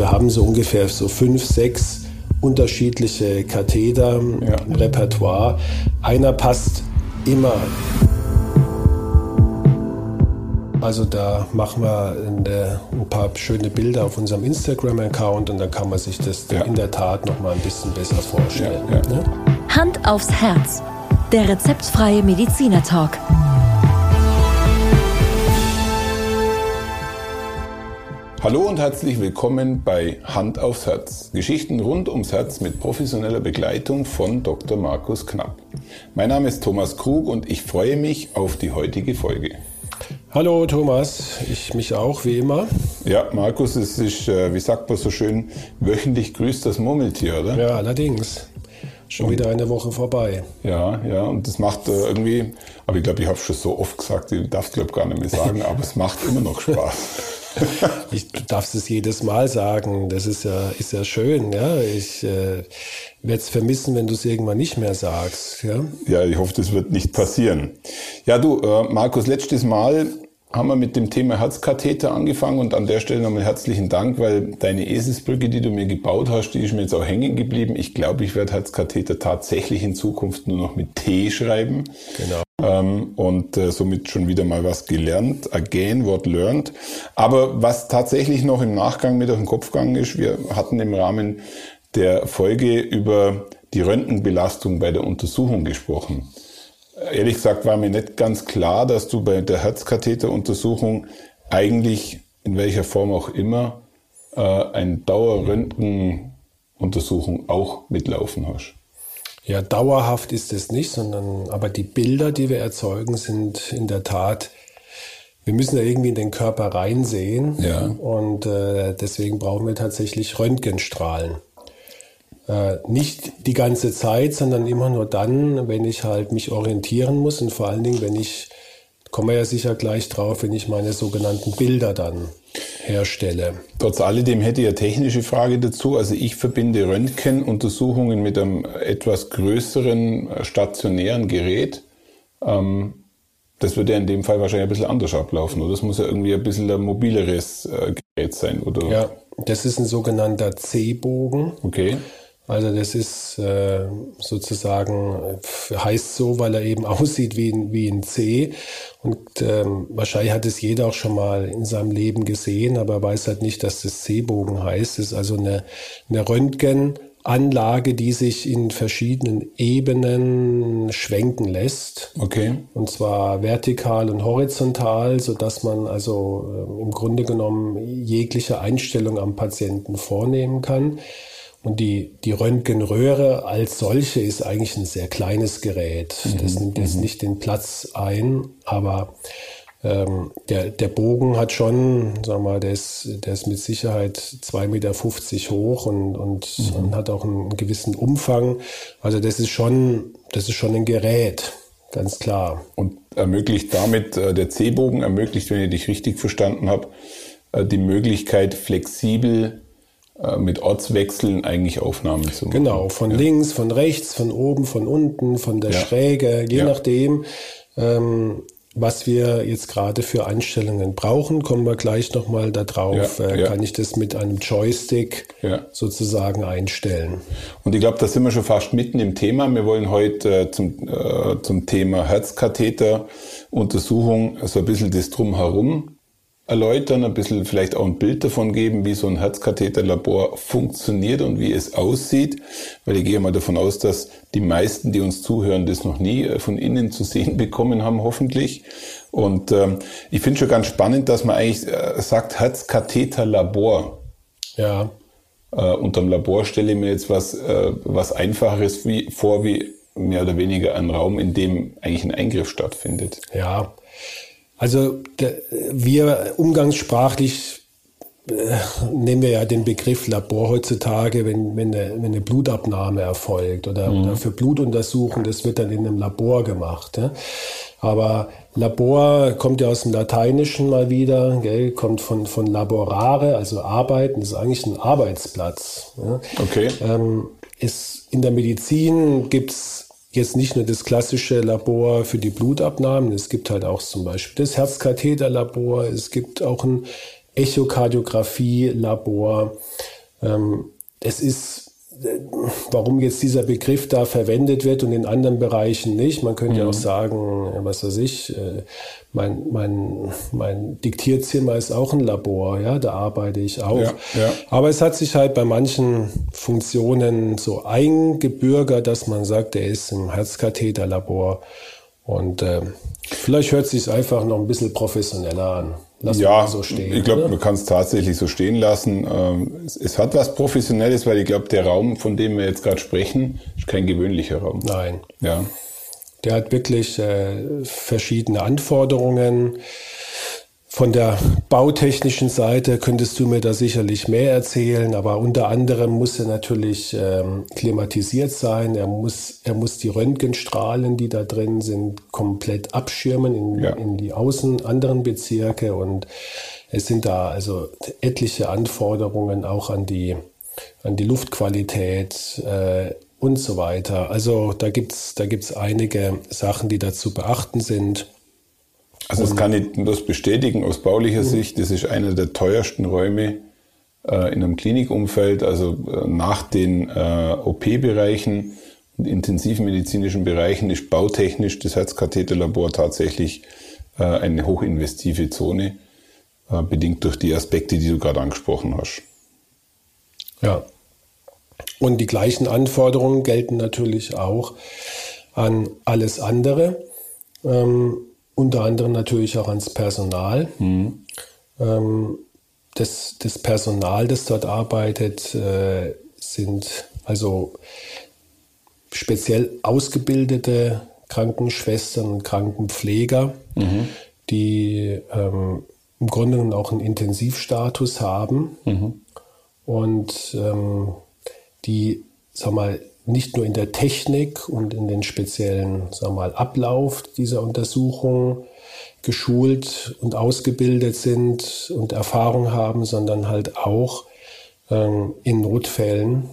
wir haben so ungefähr so fünf, sechs unterschiedliche Katheter ja. im Repertoire. Einer passt immer. Also da machen wir ein paar schöne Bilder auf unserem Instagram-Account und dann kann man sich das ja. in der Tat noch mal ein bisschen besser vorstellen. Ja, ne? Hand aufs Herz. Der rezeptfreie Mediziner Hallo und herzlich willkommen bei Hand aufs Herz. Geschichten rund ums Herz mit professioneller Begleitung von Dr. Markus Knapp. Mein Name ist Thomas Krug und ich freue mich auf die heutige Folge. Hallo Thomas, ich mich auch, wie immer. Ja, Markus, es ist, äh, wie sagt man so schön, wöchentlich grüßt das Murmeltier, oder? Ja, allerdings. Schon und, wieder eine Woche vorbei. Ja, ja, und das macht äh, irgendwie, aber ich glaube, ich habe schon so oft gesagt, ich darf es glaube gar nicht mehr sagen, aber es macht immer noch Spaß. ich, du darfst es jedes Mal sagen. Das ist ja, ist ja schön. Ja? Ich äh, werde es vermissen, wenn du es irgendwann nicht mehr sagst. Ja? ja, ich hoffe, das wird nicht passieren. Ja, du, äh, Markus, letztes Mal haben wir mit dem Thema Herzkatheter angefangen und an der Stelle nochmal herzlichen Dank, weil deine Eselsbrücke, die du mir gebaut hast, die ist mir jetzt auch hängen geblieben. Ich glaube, ich werde Herzkatheter tatsächlich in Zukunft nur noch mit T schreiben. Genau. Ähm, und äh, somit schon wieder mal was gelernt. Again, what learned. Aber was tatsächlich noch im Nachgang mit auf den Kopf gegangen ist, wir hatten im Rahmen der Folge über die Röntgenbelastung bei der Untersuchung gesprochen ehrlich gesagt war mir nicht ganz klar, dass du bei der Herzkatheteruntersuchung eigentlich in welcher Form auch immer äh, eine Dauerröntgenuntersuchung auch mitlaufen hast. Ja, dauerhaft ist es nicht, sondern aber die Bilder, die wir erzeugen, sind in der Tat, wir müssen ja irgendwie in den Körper reinsehen. Ja. Und äh, deswegen brauchen wir tatsächlich Röntgenstrahlen. Äh, nicht die ganze Zeit, sondern immer nur dann, wenn ich halt mich orientieren muss und vor allen Dingen, wenn ich, kommen wir ja sicher gleich drauf, wenn ich meine sogenannten Bilder dann herstelle. Trotz alledem hätte ich eine technische Frage dazu. Also ich verbinde Röntgenuntersuchungen mit einem etwas größeren äh, stationären Gerät. Ähm, das würde ja in dem Fall wahrscheinlich ein bisschen anders ablaufen, oder? Das muss ja irgendwie ein bisschen ein mobileres äh, Gerät sein, oder? Ja, das ist ein sogenannter C-Bogen. Okay. Also das ist äh, sozusagen, heißt so, weil er eben aussieht wie ein, wie ein C. Und ähm, wahrscheinlich hat es jeder auch schon mal in seinem Leben gesehen, aber weiß halt nicht, dass das C-Bogen heißt. Es ist also eine, eine Röntgenanlage, die sich in verschiedenen Ebenen schwenken lässt. Okay. Und zwar vertikal und horizontal, so dass man also äh, im Grunde genommen jegliche Einstellung am Patienten vornehmen kann. Und die, die Röntgenröhre als solche ist eigentlich ein sehr kleines Gerät. Mhm. Das nimmt jetzt mhm. nicht den Platz ein, aber ähm, der, der Bogen hat schon, sagen wir mal, der ist, der ist mit Sicherheit 2,50 Meter hoch und, und, mhm. und hat auch einen gewissen Umfang. Also das ist schon, das ist schon ein Gerät, ganz klar. Und ermöglicht damit, äh, der C-Bogen ermöglicht, wenn ich dich richtig verstanden habe, äh, die Möglichkeit, flexibel mit Ortswechseln eigentlich Aufnahmen zu machen. Genau, von ja. links, von rechts, von oben, von unten, von der ja. Schräge, je ja. nachdem, ähm, was wir jetzt gerade für Einstellungen brauchen, kommen wir gleich nochmal darauf, äh, kann ich das mit einem Joystick sozusagen einstellen. Und ich glaube, da sind wir schon fast mitten im Thema. Wir wollen heute äh, zum, äh, zum Thema Herzkatheteruntersuchung so ein bisschen das Drumherum erläutern, ein bisschen vielleicht auch ein Bild davon geben, wie so ein Herzkatheterlabor funktioniert und wie es aussieht, weil ich gehe mal davon aus, dass die meisten, die uns zuhören, das noch nie äh, von innen zu sehen bekommen haben, hoffentlich. Und ähm, ich finde schon ganz spannend, dass man eigentlich äh, sagt Herzkatheterlabor. Ja. Äh, unterm Labor stelle ich mir jetzt was, äh, was Einfacheres wie, vor, wie mehr oder weniger ein Raum, in dem eigentlich ein Eingriff stattfindet. Ja, also wir umgangssprachlich äh, nehmen wir ja den Begriff Labor heutzutage, wenn, wenn, eine, wenn eine Blutabnahme erfolgt oder, mhm. oder für Blutuntersuchungen, das wird dann in einem Labor gemacht. Ja? Aber Labor kommt ja aus dem Lateinischen mal wieder, gell? kommt von, von laborare, also arbeiten, das ist eigentlich ein Arbeitsplatz. Ja? Okay. Ähm, ist, in der Medizin gibt's jetzt nicht nur das klassische Labor für die Blutabnahmen, es gibt halt auch zum Beispiel das Herzkatheterlabor, es gibt auch ein Echokardiographie-Labor. Ähm, es ist warum jetzt dieser Begriff da verwendet wird und in anderen Bereichen nicht. Man könnte ja auch mhm. sagen, was weiß ich, äh, mein, mein, mein Diktierzimmer ist auch ein Labor, ja, da arbeite ich auch. Ja, ja. Aber es hat sich halt bei manchen Funktionen so eingebürgert, dass man sagt, er ist im Herzkatheterlabor. Und äh, vielleicht hört es sich einfach noch ein bisschen professioneller an. Lassen ja, so stehen, ich glaube, man kann es tatsächlich so stehen lassen. Ähm, es, es, hat was Professionelles, weil ich glaube, der Raum, von dem wir jetzt gerade sprechen, ist kein gewöhnlicher Raum. Nein. Ja. Der hat wirklich äh, verschiedene Anforderungen. Von der bautechnischen Seite könntest du mir da sicherlich mehr erzählen, aber unter anderem muss er natürlich ähm, klimatisiert sein. Er muss, er muss die Röntgenstrahlen, die da drin sind, komplett abschirmen in, ja. in die außen anderen Bezirke und es sind da also etliche Anforderungen auch an die, an die Luftqualität äh, und so weiter. Also da gibt's da gibt's einige Sachen, die da zu beachten sind. Also das kann ich bloß bestätigen aus baulicher mhm. Sicht. Das ist einer der teuersten Räume äh, in einem Klinikumfeld. Also äh, nach den äh, OP-Bereichen und intensivmedizinischen Bereichen ist bautechnisch das Herzkatheterlabor tatsächlich äh, eine hochinvestive Zone, äh, bedingt durch die Aspekte, die du gerade angesprochen hast. Ja. Und die gleichen Anforderungen gelten natürlich auch an alles andere. Ähm, unter anderem natürlich auch ans Personal. Mhm. Ähm, das, das, Personal, das dort arbeitet, äh, sind also speziell ausgebildete Krankenschwestern und Krankenpfleger, mhm. die ähm, im Grunde genommen auch einen Intensivstatus haben mhm. und ähm, die, sag mal, nicht nur in der Technik und in den speziellen sagen wir mal, Ablauf dieser Untersuchung geschult und ausgebildet sind und Erfahrung haben, sondern halt auch ähm, in Notfällen.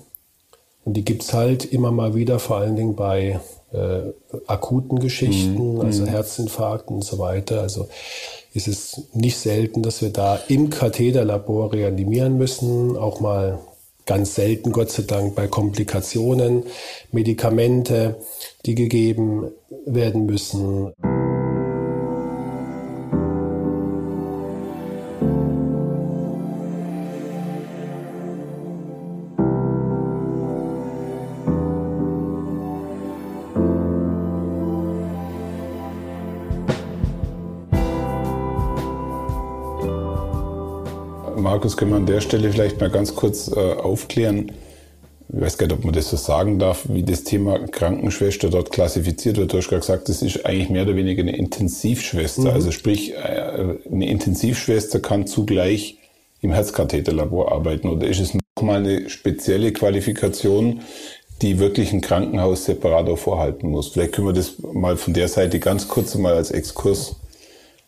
Und die gibt es halt immer mal wieder, vor allen Dingen bei äh, akuten Geschichten, mhm. also mhm. Herzinfarkten und so weiter. Also ist es nicht selten, dass wir da im Katheterlabor reanimieren müssen, auch mal ganz selten, Gott sei Dank, bei Komplikationen, Medikamente, die gegeben werden müssen. Markus, können wir an der Stelle vielleicht mal ganz kurz äh, aufklären? Ich weiß gar nicht, ob man das so sagen darf, wie das Thema Krankenschwester dort klassifiziert wird. Du hast gerade gesagt, das ist eigentlich mehr oder weniger eine Intensivschwester. Mhm. Also sprich, äh, eine Intensivschwester kann zugleich im Herzkatheterlabor arbeiten. Oder ist es nochmal eine spezielle Qualifikation, die wirklich ein Krankenhaus separat auch vorhalten muss? Vielleicht können wir das mal von der Seite ganz kurz mal als Exkurs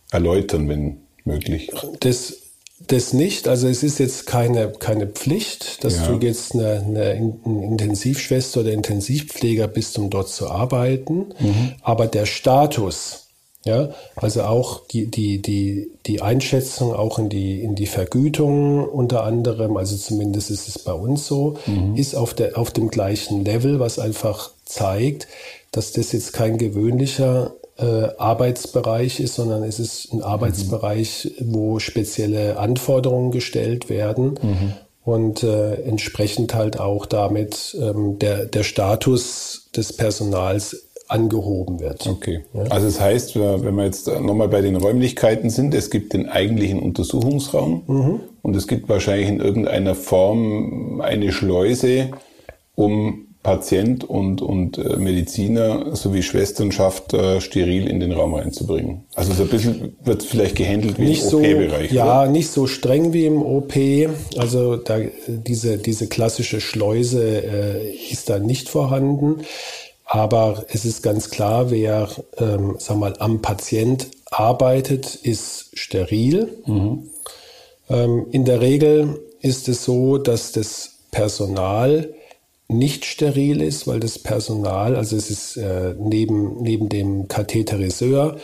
erläutern, wenn möglich. Das das nicht. Also es ist jetzt keine, keine Pflicht, dass ja. du jetzt eine, eine, Intensivschwester oder Intensivpfleger bist, um dort zu arbeiten. Mhm. Aber der Status, ja, also auch die, die, die, die Einschätzung auch in die, in die Vergütung unter anderem, also zumindest ist es bei uns so, mhm. ist auf, der, auf dem gleichen Level, was einfach zeigt, dass das jetzt kein gewöhnlicher äh, Arbeitsbereich ist, sondern es ist ein Arbeitsbereich, mhm. wo spezielle Anforderungen gestellt werden mhm. und äh, entsprechend halt auch damit ähm, der, der Status des Personals angehoben wird. Okay. Ja? Also das heißt, wenn wir jetzt nochmal bei den Räumlichkeiten sind, es gibt den eigentlichen Untersuchungsraum mhm. und es gibt wahrscheinlich in irgendeiner Form eine Schleuse, um Patient und, und äh, Mediziner sowie Schwesternschaft äh, steril in den Raum reinzubringen. Also so ein bisschen wird vielleicht gehandelt wie nicht im OP-Bereich. So, ja, oder? nicht so streng wie im OP. Also da, diese, diese klassische Schleuse äh, ist da nicht vorhanden. Aber es ist ganz klar, wer ähm, sag mal, am Patient arbeitet, ist steril. Mhm. Ähm, in der Regel ist es so, dass das Personal nicht steril ist, weil das Personal, also es ist äh, neben, neben dem Katheteriseur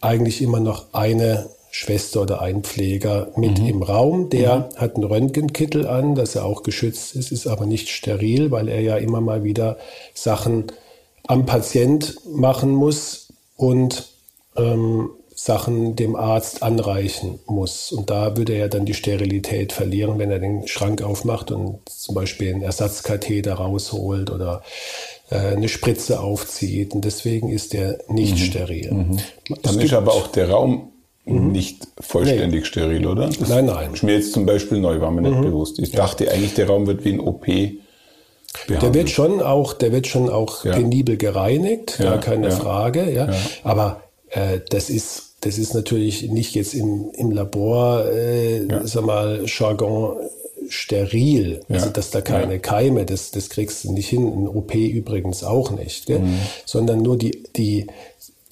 eigentlich immer noch eine Schwester oder ein Pfleger mit mhm. im Raum. Der mhm. hat einen Röntgenkittel an, dass er auch geschützt ist, ist aber nicht steril, weil er ja immer mal wieder Sachen am Patient machen muss und ähm, Sachen dem Arzt anreichen muss. Und da würde er dann die Sterilität verlieren, wenn er den Schrank aufmacht und zum Beispiel einen Ersatzkatheter rausholt oder äh, eine Spritze aufzieht. Und deswegen ist er nicht mhm. steril. Mhm. Dann ist aber auch der Raum mhm. nicht vollständig nee. steril, oder? Das nein, nein. Ist mir jetzt zum Beispiel neu, war mir nicht mhm. bewusst. Ich dachte eigentlich, der Raum wird wie ein OP. Behandelt. Der wird schon auch, der wird schon auch ja. penibel gereinigt, gar ja, keine ja. Frage. Ja. Aber äh, das ist das ist natürlich nicht jetzt im, im Labor, äh, ja. sag mal, Jargon steril, ja. also dass da keine ja. Keime, das, das kriegst du nicht hin, in OP übrigens auch nicht, mhm. sondern nur die, die,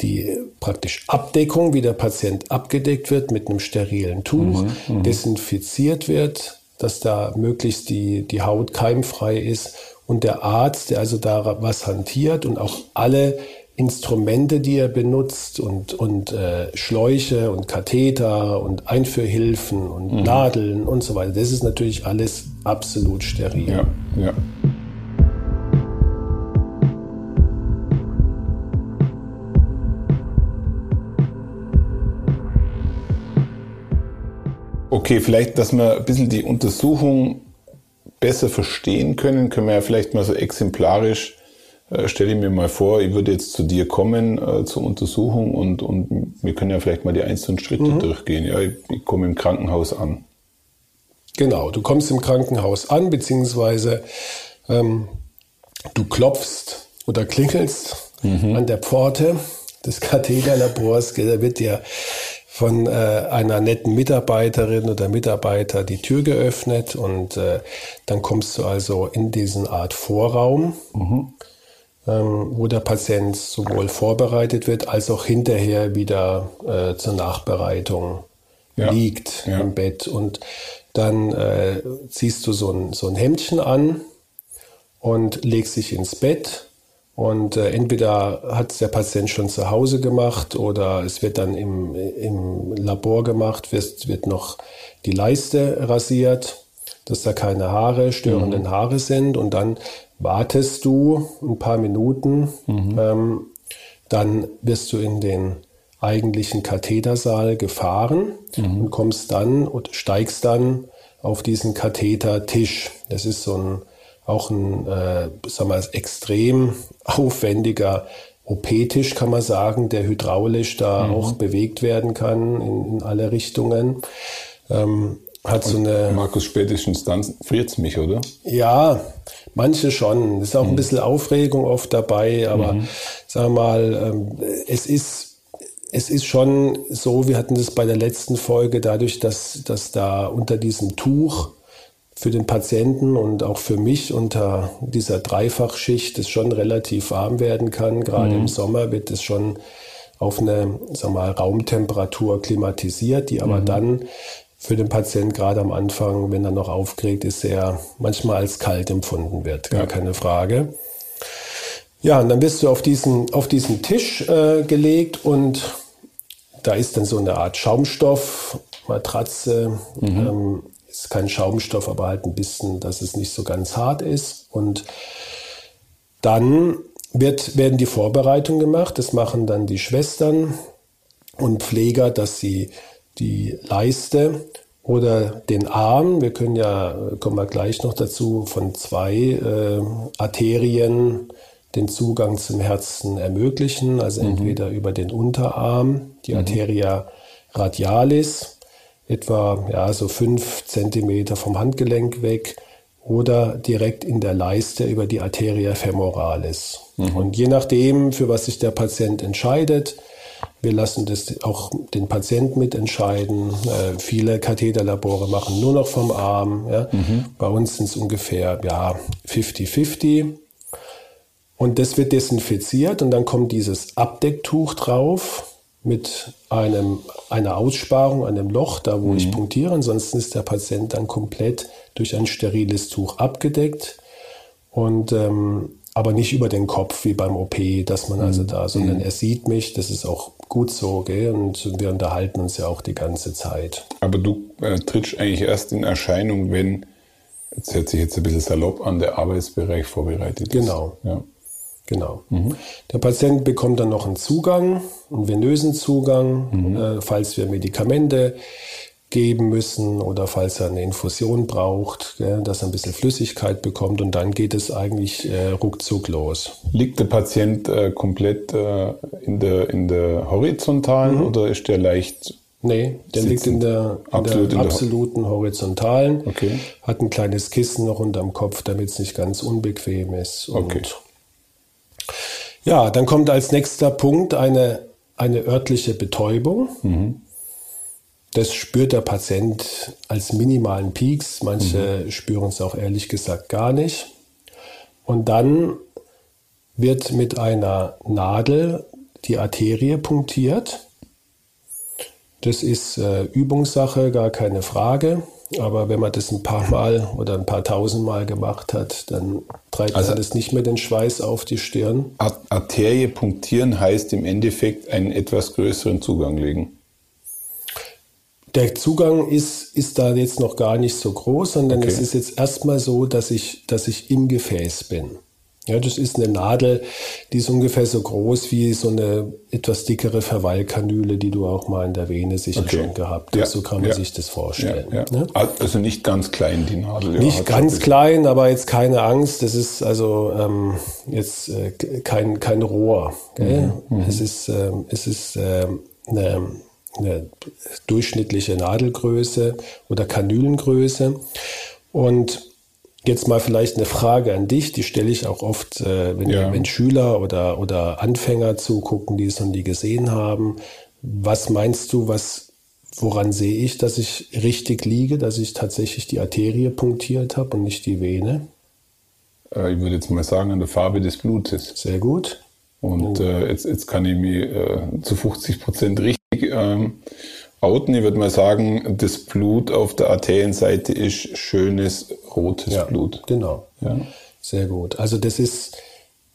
die praktisch Abdeckung, wie der Patient abgedeckt wird mit einem sterilen Tuch, mhm. Mhm. desinfiziert wird, dass da möglichst die, die Haut keimfrei ist und der Arzt, der also da was hantiert und auch alle Instrumente, die er benutzt und, und äh, Schläuche und Katheter und Einführhilfen und mhm. Nadeln und so weiter. Das ist natürlich alles absolut steril. Ja, ja. Okay, vielleicht, dass wir ein bisschen die Untersuchung besser verstehen können, können wir ja vielleicht mal so exemplarisch äh, stelle ich mir mal vor, ich würde jetzt zu dir kommen äh, zur Untersuchung und, und wir können ja vielleicht mal die einzelnen Schritte mhm. durchgehen. Ja, ich, ich komme im Krankenhaus an. Genau, du kommst im Krankenhaus an, beziehungsweise ähm, du klopfst oder klingelst mhm. an der Pforte des Katheterlabors. Da wird dir von äh, einer netten Mitarbeiterin oder Mitarbeiter die Tür geöffnet und äh, dann kommst du also in diesen Art Vorraum. Mhm wo der Patient sowohl vorbereitet wird als auch hinterher wieder äh, zur Nachbereitung ja. liegt ja. im Bett. Und dann äh, ziehst du so ein, so ein Hemdchen an und legst dich ins Bett. Und äh, entweder hat es der Patient schon zu Hause gemacht oder es wird dann im, im Labor gemacht, wird, wird noch die Leiste rasiert, dass da keine Haare, störenden mhm. Haare sind. Und dann wartest du ein paar Minuten, mhm. ähm, dann wirst du in den eigentlichen Kathetersaal gefahren mhm. und kommst dann und steigst dann auf diesen Kathetertisch. Das ist so ein auch ein äh, sagen wir, extrem aufwendiger OP-Tisch, kann man sagen, der hydraulisch da mhm. auch bewegt werden kann in, in alle Richtungen. Ähm, hat so eine. Markus, spätestens dann friert mich, oder? Ja, manche schon. Es ist auch mhm. ein bisschen Aufregung oft dabei, aber mhm. sag mal, ähm, es ist, es ist schon so, wir hatten das bei der letzten Folge, dadurch, dass, dass da unter diesem Tuch für den Patienten und auch für mich unter dieser Dreifachschicht es schon relativ warm werden kann. Gerade mhm. im Sommer wird es schon auf eine sag mal, Raumtemperatur klimatisiert, die aber mhm. dann für den Patient gerade am Anfang, wenn er noch aufgeregt ist, sehr manchmal als kalt empfunden wird. Gar ja. keine Frage. Ja, und dann bist du auf diesen, auf diesen Tisch äh, gelegt und da ist dann so eine Art Schaumstoff, Matratze. Mhm. Ähm, ist kein Schaumstoff, aber halt ein bisschen, dass es nicht so ganz hart ist. Und dann wird, werden die Vorbereitungen gemacht. Das machen dann die Schwestern und Pfleger, dass sie die Leiste oder den Arm. Wir können ja, kommen wir gleich noch dazu, von zwei äh, Arterien den Zugang zum Herzen ermöglichen, also mhm. entweder über den Unterarm, die mhm. Arteria radialis, etwa ja, so fünf Zentimeter vom Handgelenk weg, oder direkt in der Leiste über die Arteria femoralis. Mhm. Und je nachdem, für was sich der Patient entscheidet, wir lassen das auch den Patienten mitentscheiden. Äh, viele Katheterlabore machen nur noch vom Arm. Ja. Mhm. Bei uns sind es ungefähr ja, 50-50. Und das wird desinfiziert und dann kommt dieses Abdecktuch drauf mit einem, einer Aussparung, einem Loch, da wo mhm. ich punktiere. Ansonsten ist der Patient dann komplett durch ein steriles Tuch abgedeckt. Und ähm, aber nicht über den Kopf wie beim OP, dass man also da, sondern er sieht mich, das ist auch gut so, gell? und wir unterhalten uns ja auch die ganze Zeit. Aber du äh, trittst eigentlich erst in Erscheinung, wenn, das hört sich jetzt ein bisschen salopp an, der Arbeitsbereich vorbereitet ist. Genau. Ja. Genau. Mhm. Der Patient bekommt dann noch einen Zugang, einen venösen Zugang, mhm. äh, falls wir Medikamente geben müssen oder falls er eine Infusion braucht, ja, dass er ein bisschen Flüssigkeit bekommt und dann geht es eigentlich äh, ruckzuck los. Liegt der Patient äh, komplett äh, in, der, in der horizontalen mhm. oder ist der leicht Nee, der sitzen? liegt in der, in Absolut der absoluten der horizontalen, okay. hat ein kleines Kissen noch unterm Kopf, damit es nicht ganz unbequem ist. Okay. Ja, dann kommt als nächster Punkt eine, eine örtliche Betäubung. Mhm. Das spürt der Patient als minimalen Peaks. Manche mhm. spüren es auch ehrlich gesagt gar nicht. Und dann wird mit einer Nadel die Arterie punktiert. Das ist äh, Übungssache, gar keine Frage. Aber wenn man das ein paar Mal oder ein paar tausend Mal gemacht hat, dann treibt also, das nicht mehr den Schweiß auf die Stirn. Arterie punktieren heißt im Endeffekt einen etwas größeren Zugang legen. Der Zugang ist, ist da jetzt noch gar nicht so groß, sondern okay. es ist jetzt erstmal so, dass ich, dass ich im Gefäß bin. Ja, das ist eine Nadel, die ist ungefähr so groß wie so eine etwas dickere Verweilkanüle, die du auch mal in der Vene sicher okay. schon gehabt hast. Ja, so kann man ja. sich das vorstellen. Ja, ne? Also nicht ganz klein, die Nadel. Nicht ganz klein, aber jetzt keine Angst. Das ist also ähm, jetzt äh, kein, kein Rohr. Mhm, mhm. Es ist, äh, es ist äh, eine, eine durchschnittliche Nadelgröße oder Kanülengröße. Und Jetzt mal vielleicht eine Frage an dich, die stelle ich auch oft, äh, wenn, ja. wenn Schüler oder, oder Anfänger zugucken, die es noch nie gesehen haben. Was meinst du, was, woran sehe ich, dass ich richtig liege, dass ich tatsächlich die Arterie punktiert habe und nicht die Vene? Äh, ich würde jetzt mal sagen, an der Farbe des Blutes. Sehr gut. Und äh, jetzt, jetzt kann ich mich äh, zu 50 Prozent richtig ähm, outen. Ich würde mal sagen, das Blut auf der Arterienseite ist schönes rotes ja, Blut. Genau. Ja. Sehr gut. Also das ist,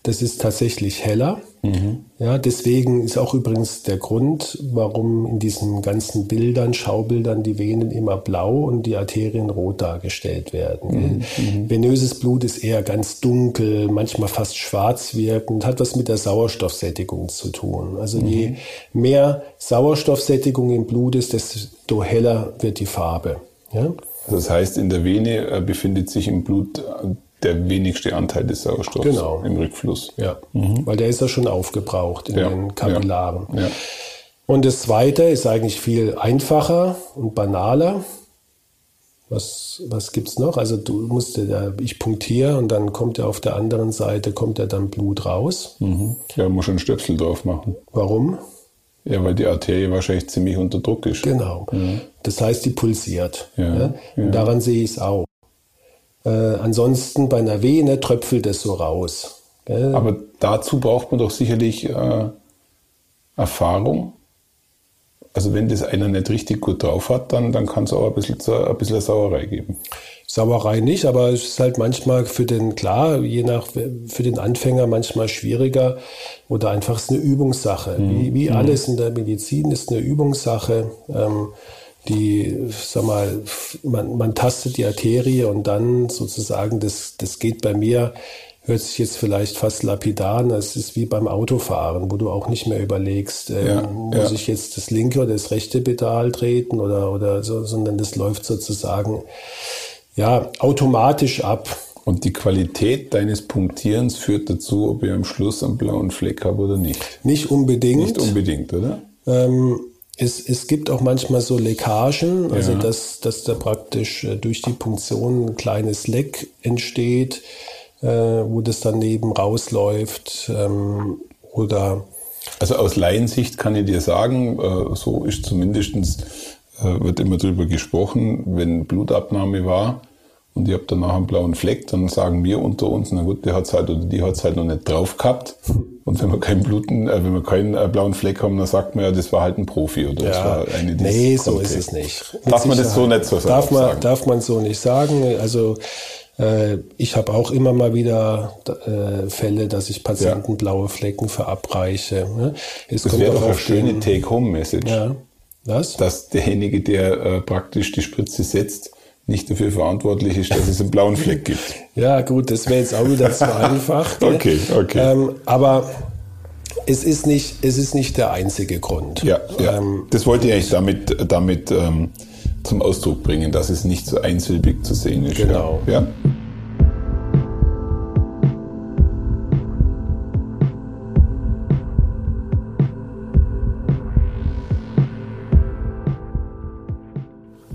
das ist tatsächlich heller. Mhm. Ja, deswegen ist auch übrigens der Grund, warum in diesen ganzen Bildern, Schaubildern die Venen immer blau und die Arterien rot dargestellt werden. Mhm. mhm. Venöses Blut ist eher ganz dunkel, manchmal fast schwarz wirkend, hat was mit der Sauerstoffsättigung zu tun. Also mhm. je mehr Sauerstoffsättigung im Blut ist, desto heller wird die Farbe. Ja? Das heißt, in der Vene äh, befindet sich im Blut äh, der wenigste Anteil des Sauerstoffs genau. im Rückfluss. Ja, mhm. weil der ist ja schon aufgebraucht in ja. den Kapillaren. Ja. Ja. Und das Zweite ist eigentlich viel einfacher und banaler. Was, was gibt es noch? Also du musst ja, ich punktiere und dann kommt ja auf der anderen Seite, kommt ja dann Blut raus. Mhm. Ja, muss einen Stöpsel drauf machen. Warum? Ja, weil die Arterie wahrscheinlich ziemlich unter Druck ist. Genau. Mhm. Das heißt, die pulsiert. Ja, Und daran sehe ich es auch. Äh, ansonsten bei einer Vene tröpfelt es so raus. Gell? Aber dazu braucht man doch sicherlich äh, Erfahrung. Also wenn das einer nicht richtig gut drauf hat, dann, dann kann es auch ein bisschen, ein bisschen Sauerei geben. Sauerei nicht, aber es ist halt manchmal für den, klar, je nach, für den Anfänger manchmal schwieriger oder einfach ist eine Übungssache. Mhm. Wie, wie mhm. alles in der Medizin ist eine Übungssache. Ähm, die, sag mal, man, man tastet die Arterie und dann sozusagen, das, das geht bei mir, hört sich jetzt vielleicht fast lapidar an, es ist wie beim Autofahren, wo du auch nicht mehr überlegst, ähm, ja, muss ja. ich jetzt das linke oder das rechte Pedal treten oder, oder so, sondern das läuft sozusagen, ja, automatisch ab. Und die Qualität deines Punktierens führt dazu, ob ich am Schluss einen blauen Fleck habe oder nicht. Nicht unbedingt. Nicht unbedingt, oder? Ähm, es, es gibt auch manchmal so Leckagen, also ja. dass, dass da praktisch äh, durch die Punktion ein kleines Leck entsteht, äh, wo das dann neben rausläuft ähm, oder also aus Laiensicht kann ich dir sagen, äh, so ist zumindestens äh, wird immer drüber gesprochen, wenn Blutabnahme war, und ich habe danach einen blauen Fleck, dann sagen wir unter uns, na gut, der hat's halt oder die hat's halt noch nicht drauf gehabt. Und wenn wir keinen Bluten, äh, wenn wir keinen äh, blauen Fleck haben, dann sagt man ja, das war halt ein Profi oder ja, das war eine Nee, so ist es nicht. Mit darf man das so nicht so darf man, sagen? Darf man so nicht sagen. Also Äh, ich habe auch immer mal wieder äh, Fälle, dass ich Patienten ja. blaue Flecken verabreiche. Ne? Es das wäre doch eine schöne Take-Home-Message. Ja. Was? Dass derjenige, der äh, praktisch die Spritze setzt, nicht dafür verantwortlich ist, dass es einen blauen Fleck gibt. ja, gut, das wäre jetzt auch wieder zu einfach. okay, okay. Ähm, aber es ist nicht, es ist nicht der einzige Grund. Ja, ja. Ähm, das wollte ich eigentlich damit, damit ähm, zum Ausdruck bringen, dass es nicht so einsilbig zu sehen ist. Genau. Ja. ja.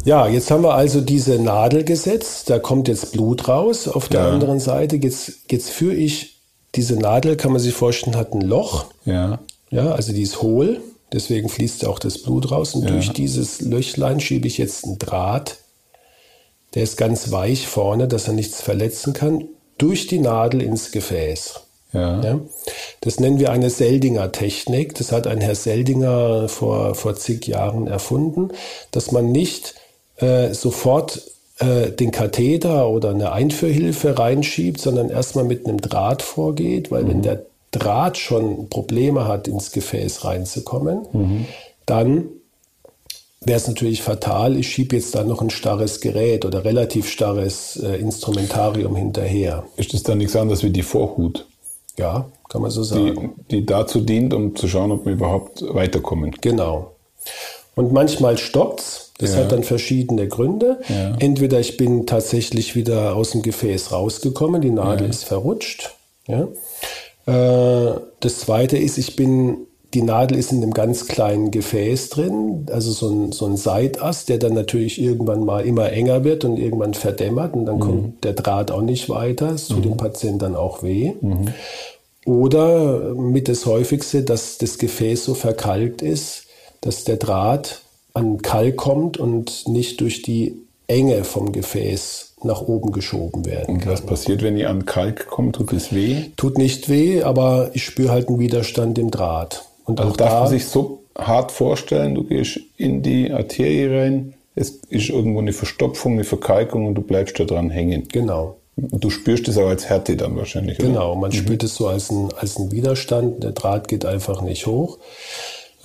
Ja, jetzt haben wir also diese Nadel gesetzt, da kommt jetzt Blut raus. Auf der ja. anderen Seite, jetzt, jetzt führe ich diese Nadel, kann man sich vorstellen, hat ein Loch. Ja. Ja, also die ist hohl, deswegen fließt auch das Blut raus. Und ja. durch dieses Löchlein schiebe ich jetzt einen Draht, der ist ganz weich vorne, dass er nichts verletzen kann, durch die Nadel ins Gefäß. Ja. ja. Das nennen wir eine Seldinger Technik. Das hat ein Herr Seldinger vor, vor zig Jahren erfunden, dass man nicht äh, sofort äh, den Katheter oder eine Einführhilfe reinschiebt, sondern erstmal mit einem Draht vorgeht, weil mhm. wenn der Draht schon Probleme hat, ins Gefäß reinzukommen, mhm. dann wäre es natürlich fatal, ich schiebe jetzt da noch ein starres Gerät oder relativ starres äh, Instrumentarium hinterher. Ist das dann nichts anderes wie die Vorhut? Ja, kann man so sagen. Die, die dazu dient, um zu schauen, ob wir überhaupt weiterkommen. Genau. Und manchmal stoppt es das ja. hat dann verschiedene Gründe. Ja. Entweder ich bin tatsächlich wieder aus dem Gefäß rausgekommen, die Nadel ja. ist verrutscht. Ja. Äh, das zweite ist, ich bin, die Nadel ist in einem ganz kleinen Gefäß drin, also so ein, so ein Seitast, der dann natürlich irgendwann mal immer enger wird und irgendwann verdämmert und dann mhm. kommt der Draht auch nicht weiter. Es tut mhm. dem Patienten dann auch weh. Mhm. Oder mit das häufigste, dass das Gefäß so verkalkt ist, dass der Draht an Kalk kommt und nicht durch die Enge vom Gefäß nach oben geschoben werden Und was passiert, wenn ihr an Kalk kommt? Tut es weh? Tut nicht weh, aber ich spüre halt einen Widerstand im Draht. Und also auch darf da, man sich so hart vorstellen, du gehst in die Arterie rein, es ist irgendwo eine Verstopfung, eine Verkalkung und du bleibst da dran hängen. Genau. Du spürst es auch als Härte dann wahrscheinlich. Genau, oder? man mhm. spürt es so als ein, als ein Widerstand, der Draht geht einfach nicht hoch.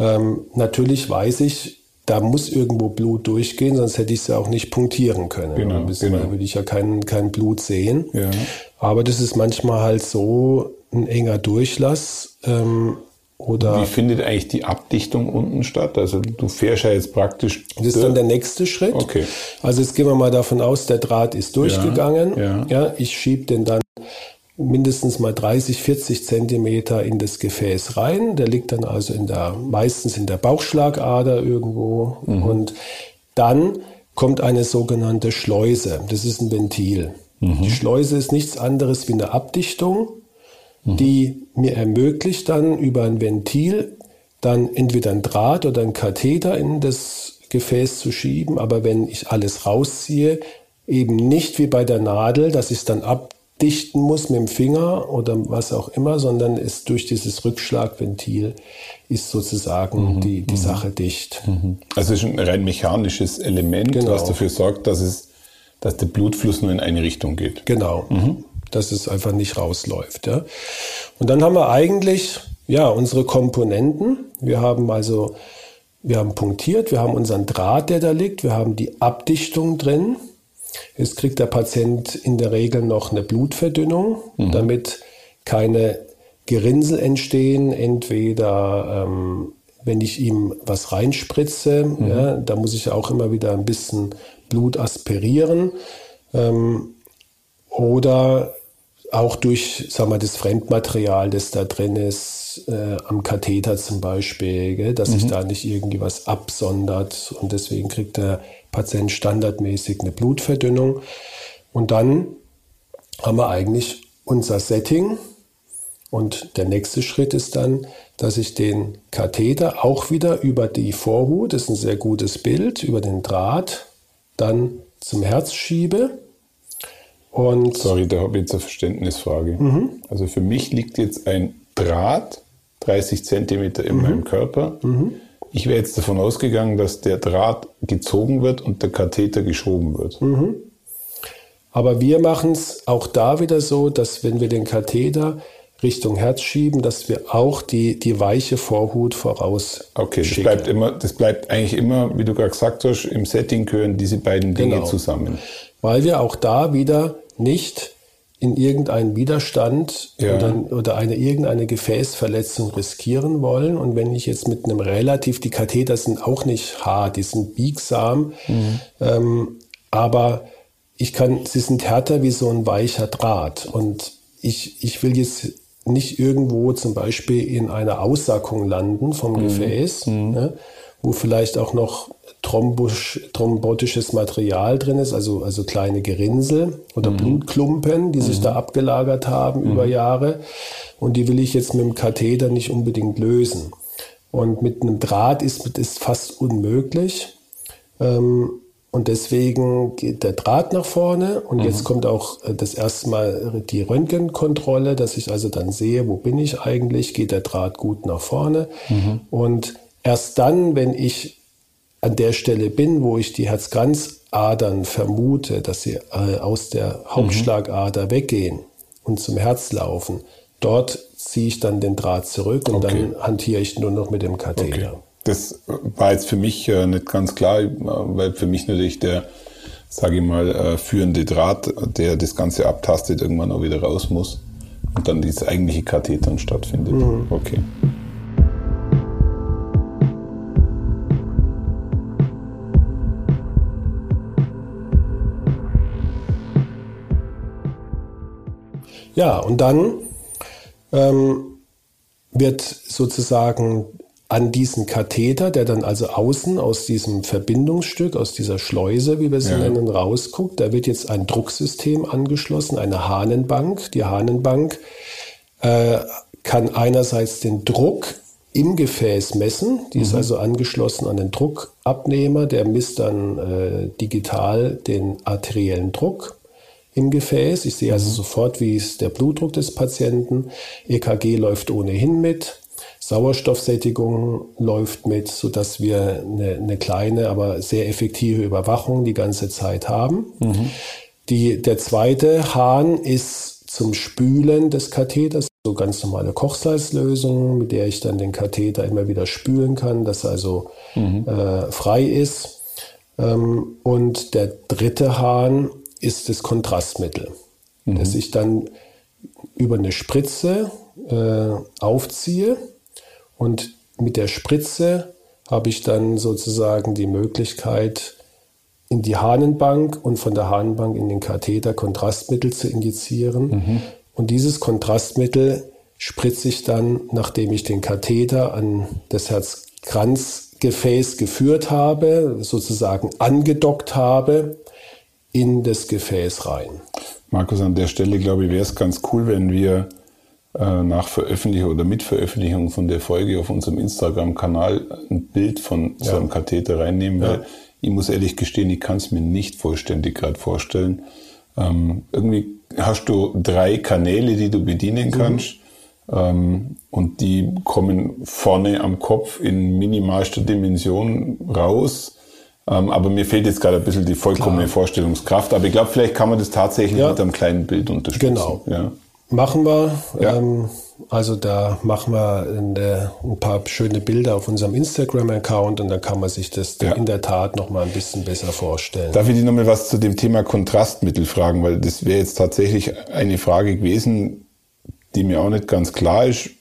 Ähm, natürlich weiß ich, da muss irgendwo Blut durchgehen, sonst hätte ich es ja auch nicht punktieren können. Genau, bis genau. würde ich ja kein, kein Blut sehen. Ja. Aber das ist manchmal halt so ein enger Durchlass. Ähm, oder Wie findet eigentlich die Abdichtung unten statt? Also du fährst ja jetzt praktisch. Das ist dann der nächste Schritt. Okay. Also jetzt gehen wir mal davon aus, der Draht ist durchgegangen. Ja, ja. ja ich schiebe den dann mindestens mal 30, 40 Zentimeter in das Gefäß rein. Der liegt dann also in der, meistens in der Bauchschlagader irgendwo. Mhm. Und dann kommt eine sogenannte Schleuse. Das ist ein Ventil. Mhm. Die Schleuse ist nichts anderes wie eine Abdichtung, mhm. die mir ermöglicht dann über ein Ventil dann entweder ein Draht oder ein Katheter in das Gefäß zu schieben. Aber wenn ich alles rausziehe, eben nicht wie bei der Nadel, dass ich es dann ab dichten muss mit dem Finger oder was auch immer, sondern ist durch dieses Rückschlagventil ist sozusagen mhm, die, die mhm. Sache dicht. Mhm. Also es ist ein rein mechanisches Element, genau. was dafür sorgt, dass es, dass der Blutfluss nur in eine Richtung geht. Genau. Mhm. Dass es einfach nicht rausläuft. Ja. Und dann haben wir eigentlich ja unsere Komponenten. Wir haben also wir haben punktiert, wir haben unseren Draht, der da liegt, wir haben die Abdichtung drin, Jetzt kriegt der Patient in der Regel noch eine Blutverdünnung, mhm. damit keine Gerinnsel entstehen. Entweder ähm, wenn ich ihm was reinspritze, mhm. ja, da muss ich auch immer wieder ein bisschen Blut aspirieren. Ähm, oder auch durch sagen wir, das Fremdmaterial, das da drin ist, äh, am Katheter zum Beispiel, gell, dass mhm. sich da nicht irgendwie was absondert und deswegen kriegt der Patient standardmäßig eine Blutverdünnung. Und dann haben wir eigentlich unser Setting. Und der nächste Schritt ist dann, dass ich den Katheter auch wieder über die Vorhut, das ist ein sehr gutes Bild, über den Draht dann zum Herz schiebe. Und Sorry, da habe ich jetzt eine Verständnisfrage. Mhm. Also für mich liegt jetzt ein Draht 30 Zentimeter in mhm. meinem Körper. Mhm. Ich wäre jetzt davon ausgegangen, dass der Draht gezogen wird und der Katheter geschoben wird. Mhm. Aber wir machen es auch da wieder so, dass wenn wir den Katheter Richtung Herz schieben, dass wir auch die, die weiche Vorhut voraus. Okay, das bleibt immer, das bleibt eigentlich immer, wie du gerade gesagt hast, im Setting gehören diese beiden Dinge genau. zusammen. Weil wir auch da wieder nicht in irgendeinen Widerstand ja. oder, oder eine irgendeine Gefäßverletzung riskieren wollen. Und wenn ich jetzt mit einem relativ, die Katheter sind auch nicht hart, die sind biegsam, mhm. ähm, aber ich kann, sie sind härter wie so ein weicher Draht. Und ich, ich will jetzt nicht irgendwo zum Beispiel in einer Aussackung landen vom mhm. Gefäß, mhm. Ne, wo vielleicht auch noch thrombisch, thrombotisches Material drin ist, also, also kleine Gerinnsel oder mhm. Blutklumpen, die mhm. sich da abgelagert haben mhm. über Jahre. Und die will ich jetzt mit dem Katheter nicht unbedingt lösen. Und mit einem Draht ist es fast unmöglich. Ähm, und deswegen geht der Draht nach vorne und mhm. jetzt kommt auch äh, das erste Mal die Röntgenkontrolle, dass ich also dann sehe, wo bin ich eigentlich, geht der Draht gut nach vorne. Mhm. Und erst dann, wenn ich an der Stelle bin, wo ich die Herzkranzadern vermute, dass sie äh, aus der Hauptschlagader mhm. weggehen und zum Herz laufen, dort ziehe ich dann den Draht zurück und okay. dann hantiere ich nur noch mit dem Katheter. Okay. Das war jetzt für mich äh, nicht ganz klar, weil für mich natürlich der, sage ich mal, äh, führende Draht, der das Ganze abtastet, irgendwann auch wieder raus muss und dann dieses eigentliche Kathetern stattfindet. Mhm. Okay. Ja, und dann ähm, wird sozusagen an diesen Katheter, der dann also außen aus diesem Verbindungsstück, aus dieser Schleuse, wie wir sie ja. nennen, rausguckt, da wird jetzt ein Drucksystem angeschlossen, eine Hahnenbank. Die Hahnenbank äh, kann einerseits den Druck im Gefäß messen. Die mhm. ist also angeschlossen an den Druckabnehmer. Der misst dann äh, digital den arteriellen Druck im Gefäß. Ich sehe also mhm. sofort, wie ist der Blutdruck des Patienten. EKG läuft ohnehin mit. Sauerstoffsättigung läuft mit, sodass wir eine, eine kleine, aber sehr effektive Überwachung die ganze Zeit haben. Mhm. Die, der zweite Hahn ist zum Spülen des Katheters, so ganz normale Kochsalzlösung, mit der ich dann den Katheter immer wieder spülen kann, dass er also mhm. äh, frei ist. Ähm, und der dritte Hahn ist das Kontrastmittel, mhm. das ich dann über eine Spritze äh, aufziehe und mit der Spritze habe ich dann sozusagen die Möglichkeit, in die Hahnenbank und von der Hahnenbank in den Katheter Kontrastmittel zu injizieren. Mhm. Und dieses Kontrastmittel spritze ich dann, nachdem ich den Katheter an das Herzkranzgefäß geführt habe, sozusagen angedockt habe, in das Gefäß rein. Markus, an der Stelle glaube ich, wäre es ganz cool, wenn wir äh, nach Veröffentlichung oder mit Veröffentlichung von der Folge auf unserem Instagram-Kanal ein Bild von ja. so einem Katheter reinnehmen, weil ja. ich muss ehrlich gestehen, ich kann es mir nicht vollständig gerade vorstellen. Ähm, irgendwie hast du drei Kanäle, die du bedienen mhm. kannst. Ähm, und die kommen vorne am Kopf in minimalster Dimension raus. Ähm, aber mir fehlt jetzt gerade ein bisschen die vollkommene Klar. Vorstellungskraft. Aber ich glaube, vielleicht kann man das tatsächlich ja. mit einem kleinen Bild unterstützen. Genau. Ja. Machen wir. Ja. Ähm, also da machen wir der, ein paar schöne Bilder auf unserem Instagram-Account und dann kann man sich das ja. in der Tat noch mal ein bisschen besser vorstellen. Darf ich dich noch mal was zu dem Thema Kontrastmittel fragen? Weil das wäre jetzt tatsächlich eine Frage gewesen, die mir auch nicht ganz klar ist.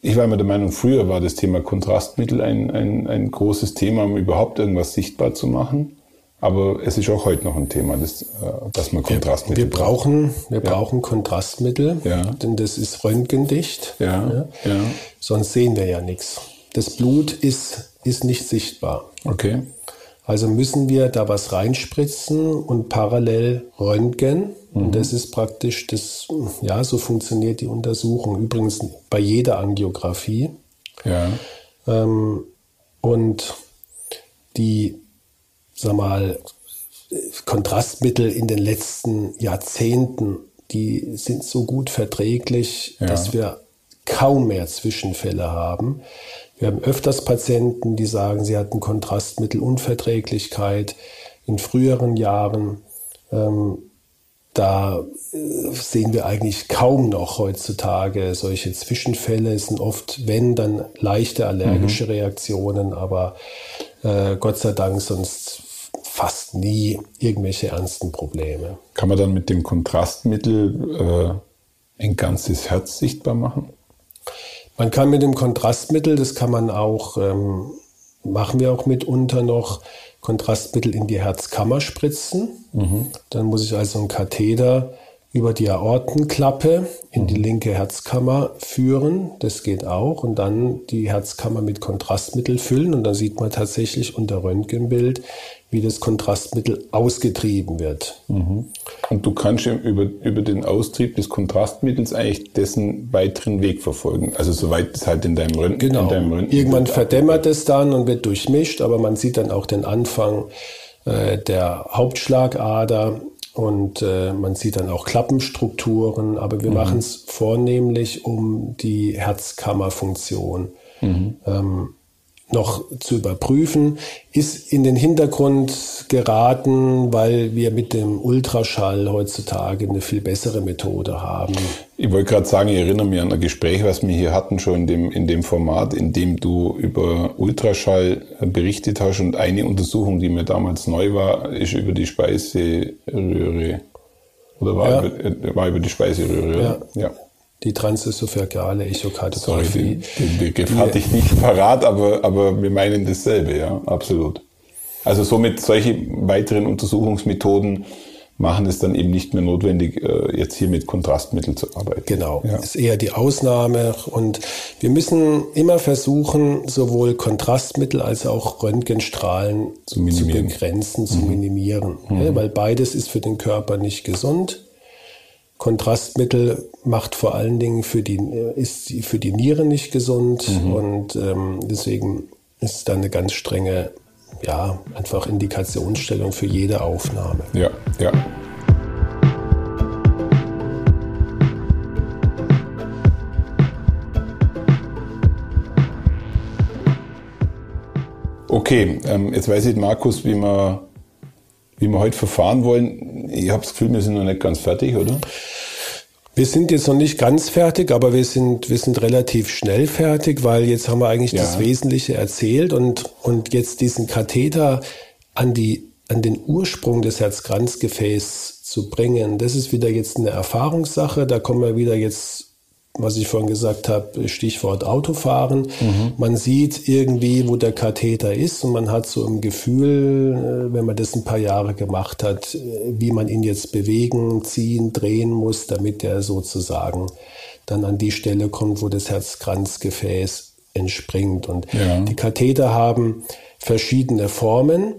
Ich war immer der Meinung, früher war das Thema Kontrastmittel ein, ein, ein großes Thema, um überhaupt irgendwas sichtbar zu machen. Aber es ist auch heute noch ein Thema, das, äh, dass man Kontrastmittel wir, wir brauchen. Wir ja. brauchen Kontrastmittel, ja. denn das ist röntgendicht. Ja. ja. Sonst sehen wir ja nichts. Das Blut ist, ist nicht sichtbar. Okay. Also müssen wir da was reinspritzen und parallel röntgen. Mhm. Und das ist praktisch das, ja, so funktioniert die Untersuchung. Übrigens bei jeder Angiografie. Ja. Ähm, und die, sag mal, Kontrastmittel in den letzten Jahrzehnten, die sind so gut verträglich, ja. dass wir kaum mehr Zwischenfälle haben. Wir haben öfters Patienten, die sagen, sie hatten Kontrastmittelunverträglichkeit in früheren Jahren. Ähm, da äh, sehen wir eigentlich kaum noch heutzutage solche Zwischenfälle. Es sind oft, wenn, dann leichte allergische mhm. Reaktionen, aber äh, Gott sei Dank sonst fast nie irgendwelche ernsten Probleme. Kann man dann mit dem Kontrastmittel äh, ein ganzes Herz sichtbar machen? Man kann mit dem Kontrastmittel, das kann man auch, ähm, machen wir auch mitunter noch, Kontrastmittel in die Herzkammer spritzen. Mhm. Dann muss ich also einen Katheter über die Aortenklappe in die mhm. linke Herzkammer führen. Das geht auch. Und dann die Herzkammer mit Kontrastmittel füllen. Und dann sieht man tatsächlich unter Röntgenbild, wie das Kontrastmittel ausgetrieben wird. Mhm. Und du kannst über, über den Austrieb des Kontrastmittels eigentlich dessen weiteren Weg verfolgen. Also soweit es halt in deinem Röntgen. Genau. In deinem Röntgen Irgendwann verdämmert es dann und wird durchmischt, aber man sieht dann auch den Anfang äh, der Hauptschlagader und äh, man sieht dann auch Klappenstrukturen, aber wir mhm. machen es vornehmlich um die Herzkammerfunktion. Mhm. Ähm, noch zu überprüfen, ist in den Hintergrund geraten, weil wir mit dem Ultraschall heutzutage eine viel bessere Methode haben. Ich wollte gerade sagen, ich erinnere mich an ein Gespräch, was wir hier hatten, schon in dem, in dem Format, in dem du über Ultraschall berichtet hast und eine Untersuchung, die mir damals neu war, ist über die Speiseröhre. Oder war, ja. über, war über die Speiseröhre? Ja. ja die transesophageale Echokartographie. Sorry, den, den Begriff hatte ich nicht parat, aber, aber wir meinen dasselbe, ja, absolut. Also somit solche weiteren Untersuchungsmethoden machen es dann eben nicht mehr notwendig, äh, jetzt hier mit Kontrastmitteln zu arbeiten. Genau, ja. ist eher die Ausnahme. Und wir müssen immer versuchen, sowohl Kontrastmittel als auch Röntgenstrahlen zu, zu begrenzen, zu mhm. minimieren. Mhm. Weil beides ist für den Körper nicht gesund. Kontrastmittel macht vor allen Dingen für die, ist für die Niere nicht gesund mhm. und ähm, deswegen ist da eine ganz strenge, ja, einfach Indikationsstellung für jede Aufnahme. Ja, ja. Okay, ähm, jetzt weiß ich, Markus, wie man wie wir heute verfahren wollen. Ich habe das Gefühl, wir sind noch nicht ganz fertig, oder? Wir sind jetzt noch nicht ganz fertig, aber wir sind, wir sind relativ schnell fertig, weil jetzt haben wir eigentlich ja. das Wesentliche erzählt und, und jetzt diesen Katheter an die, an den Ursprung des Herzkranzgefäßs zu bringen. Das ist wieder jetzt eine Erfahrungssache. Da kommen wir wieder jetzt was ich vorhin gesagt habe, Stichwort Autofahren. Mhm. Man sieht irgendwie, wo der Katheter ist und man hat so ein Gefühl, äh, wenn man das ein paar Jahre gemacht hat, äh, wie man ihn jetzt bewegen, ziehen, drehen muss, damit er sozusagen dann an die Stelle kommt, wo das Herzkranzgefäß entspringt. Und ja. die Katheter haben verschiedene Formen.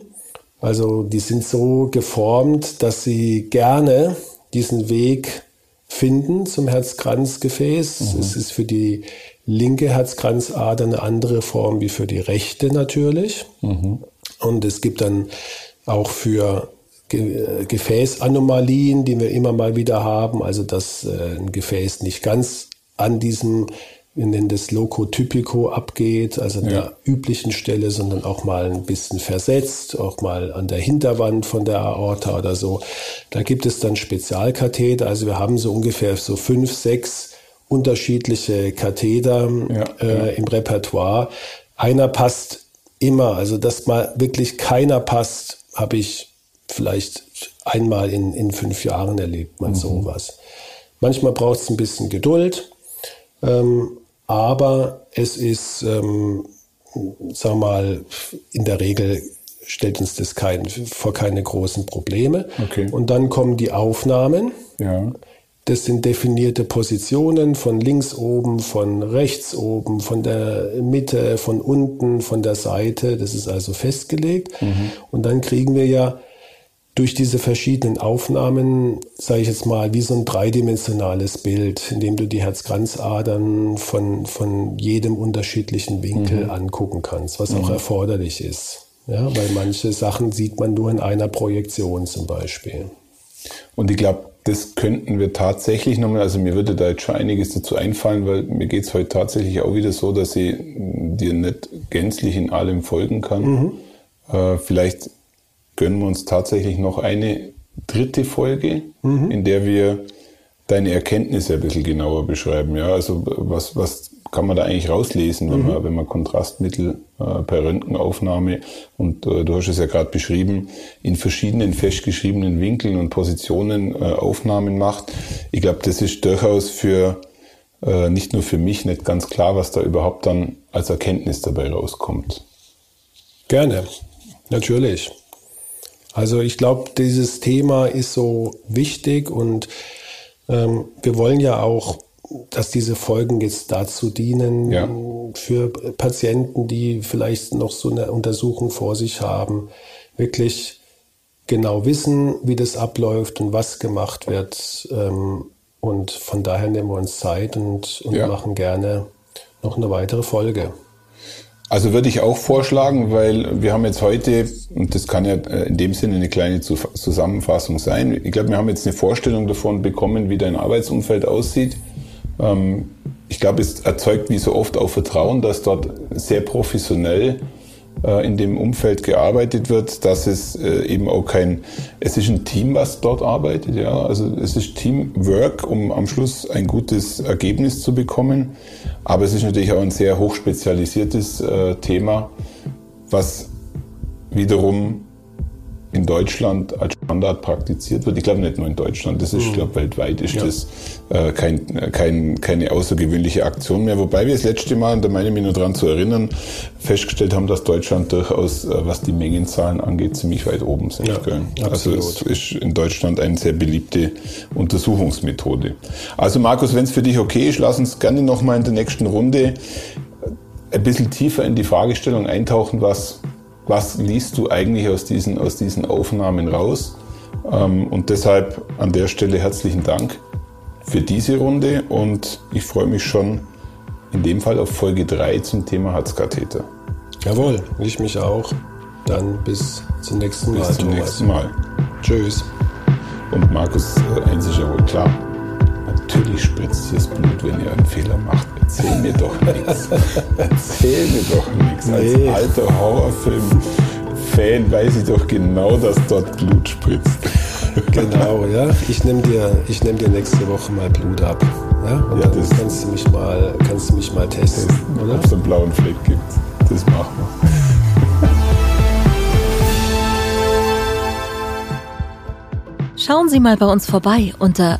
Also die sind so geformt, dass sie gerne diesen Weg finden zum Herzkranzgefäß. Mhm. Es ist für die linke Herzkranzader eine andere Form wie für die rechte natürlich. Mhm. Und es gibt dann auch für Ge Gefäßanomalien, die wir immer mal wieder haben, also dass äh, ein Gefäß nicht ganz an diesem wir nennen das Loco-Typico abgeht, also an ja. der üblichen Stelle, sondern auch mal ein bisschen versetzt, auch mal an der Hinterwand von der Aorta oder so. Da gibt es dann Spezialkatheter, also wir haben so ungefähr so fünf, sechs unterschiedliche Katheter ja, äh, im Repertoire. Einer passt immer, also dass mal wirklich keiner passt, habe ich vielleicht einmal in, in fünf Jahren erlebt man mhm. sowas. Manchmal braucht es ein bisschen Geduld. Ähm, aber es ist, ähm, sag mal, in der Regel stellt uns das kein, vor keine großen Probleme. Okay. Und dann kommen die Aufnahmen. Ja. Das sind definierte Positionen von links oben, von rechts oben, von der Mitte, von unten, von der Seite. Das ist also festgelegt. Mhm. Und dann kriegen wir ja durch diese verschiedenen Aufnahmen, sage ich jetzt mal, wie so ein dreidimensionales Bild, in dem du die Herzkranzadern von, von jedem unterschiedlichen Winkel mhm. angucken kannst, was mhm. auch erforderlich ist. Ja, weil manche Sachen sieht man nur in einer Projektion zum Beispiel. Und ich glaube, das könnten wir tatsächlich nochmal, also mir würde da jetzt schon einiges dazu einfallen, weil mir geht es heute tatsächlich auch wieder so, dass ich dir nicht gänzlich in allem folgen kann. Mhm. Äh, vielleicht gönnen wir uns tatsächlich noch eine dritte Folge, mhm. in der wir deine Erkenntnisse ein bisschen genauer beschreiben. Ja, also was, was kann man da eigentlich rauslesen, wenn, mhm. man, wenn man Kontrastmittel äh, per Röntgenaufnahme und äh, du hast es ja gerade beschrieben, in verschiedenen festgeschriebenen Winkeln und Positionen äh, Aufnahmen macht. Ich glaube, das ist durchaus für äh, nicht nur für mich nicht ganz klar, was da überhaupt dann als Erkenntnis dabei rauskommt. Gerne, natürlich. Also ich glaube, dieses Thema ist so wichtig und ähm, wir wollen ja auch dass diese Folgen jetzt dazu dienen, ja. für Patienten, die vielleicht noch so eine Untersuchung vor sich haben, wirklich genau wissen, wie das abläuft und was gemacht wird. Ähm, und von daher nehmen wir uns Zeit und, und ja. machen gerne noch eine weitere Folge. Also würde ich auch vorschlagen, weil wir haben jetzt heute, und das kann ja äh, in dem Sinne eine kleine Zusammenfassung sein, ich glaube, wir haben jetzt eine Vorstellung davon bekommen, wie dein Arbeitsumfeld aussieht. Ähm, ich glaube, es erzeugt wie so oft auch Vertrauen, dass dort sehr professionell in dem Umfeld gearbeitet wird, dass es äh, eben auch kein, es ist ein Team, was dort arbeitet, ja, also es ist Teamwork, um am Schluss ein gutes Ergebnis zu bekommen, aber es ist natürlich auch ein sehr hochspezialisiertes äh, Thema, was wiederum in Deutschland als Standard praktiziert wird. Ich glaube nicht nur in Deutschland, das ist, ich glaube, weltweit ist ja. das äh, kein, kein, keine außergewöhnliche Aktion mehr. Wobei wir das letzte Mal, und da meine ich mich nur dran zu erinnern, festgestellt haben, dass Deutschland durchaus, äh, was die Mengenzahlen angeht, ziemlich weit oben sind. Ja, also es ist in Deutschland eine sehr beliebte Untersuchungsmethode. Also Markus, wenn es für dich okay ist, lass uns gerne nochmal in der nächsten Runde ein bisschen tiefer in die Fragestellung eintauchen, was was liest du eigentlich aus diesen, aus diesen Aufnahmen raus? Ähm, und deshalb an der Stelle herzlichen Dank für diese Runde und ich freue mich schon in dem Fall auf Folge 3 zum Thema Herzkatheter. Jawohl, ich mich auch. Dann bis zum nächsten Mal. Bis zum Thomas. nächsten Mal. Tschüss. Und Markus, eins ist ja wohl klar. Natürlich spritzt hier das Blut, wenn ihr einen Fehler macht. Erzähl mir doch nichts. Erzähl mir doch nichts. Nee. Als alter Horrorfilm-Fan weiß ich doch genau, dass dort Blut spritzt. Genau, ja. Ich nehme dir, nehm dir nächste Woche mal Blut ab. Ja, und ja, dann das kannst du mich mal, kannst du mich mal testen, testen Ob es einen blauen Fleck gibt. Das machen wir. Schauen Sie mal bei uns vorbei unter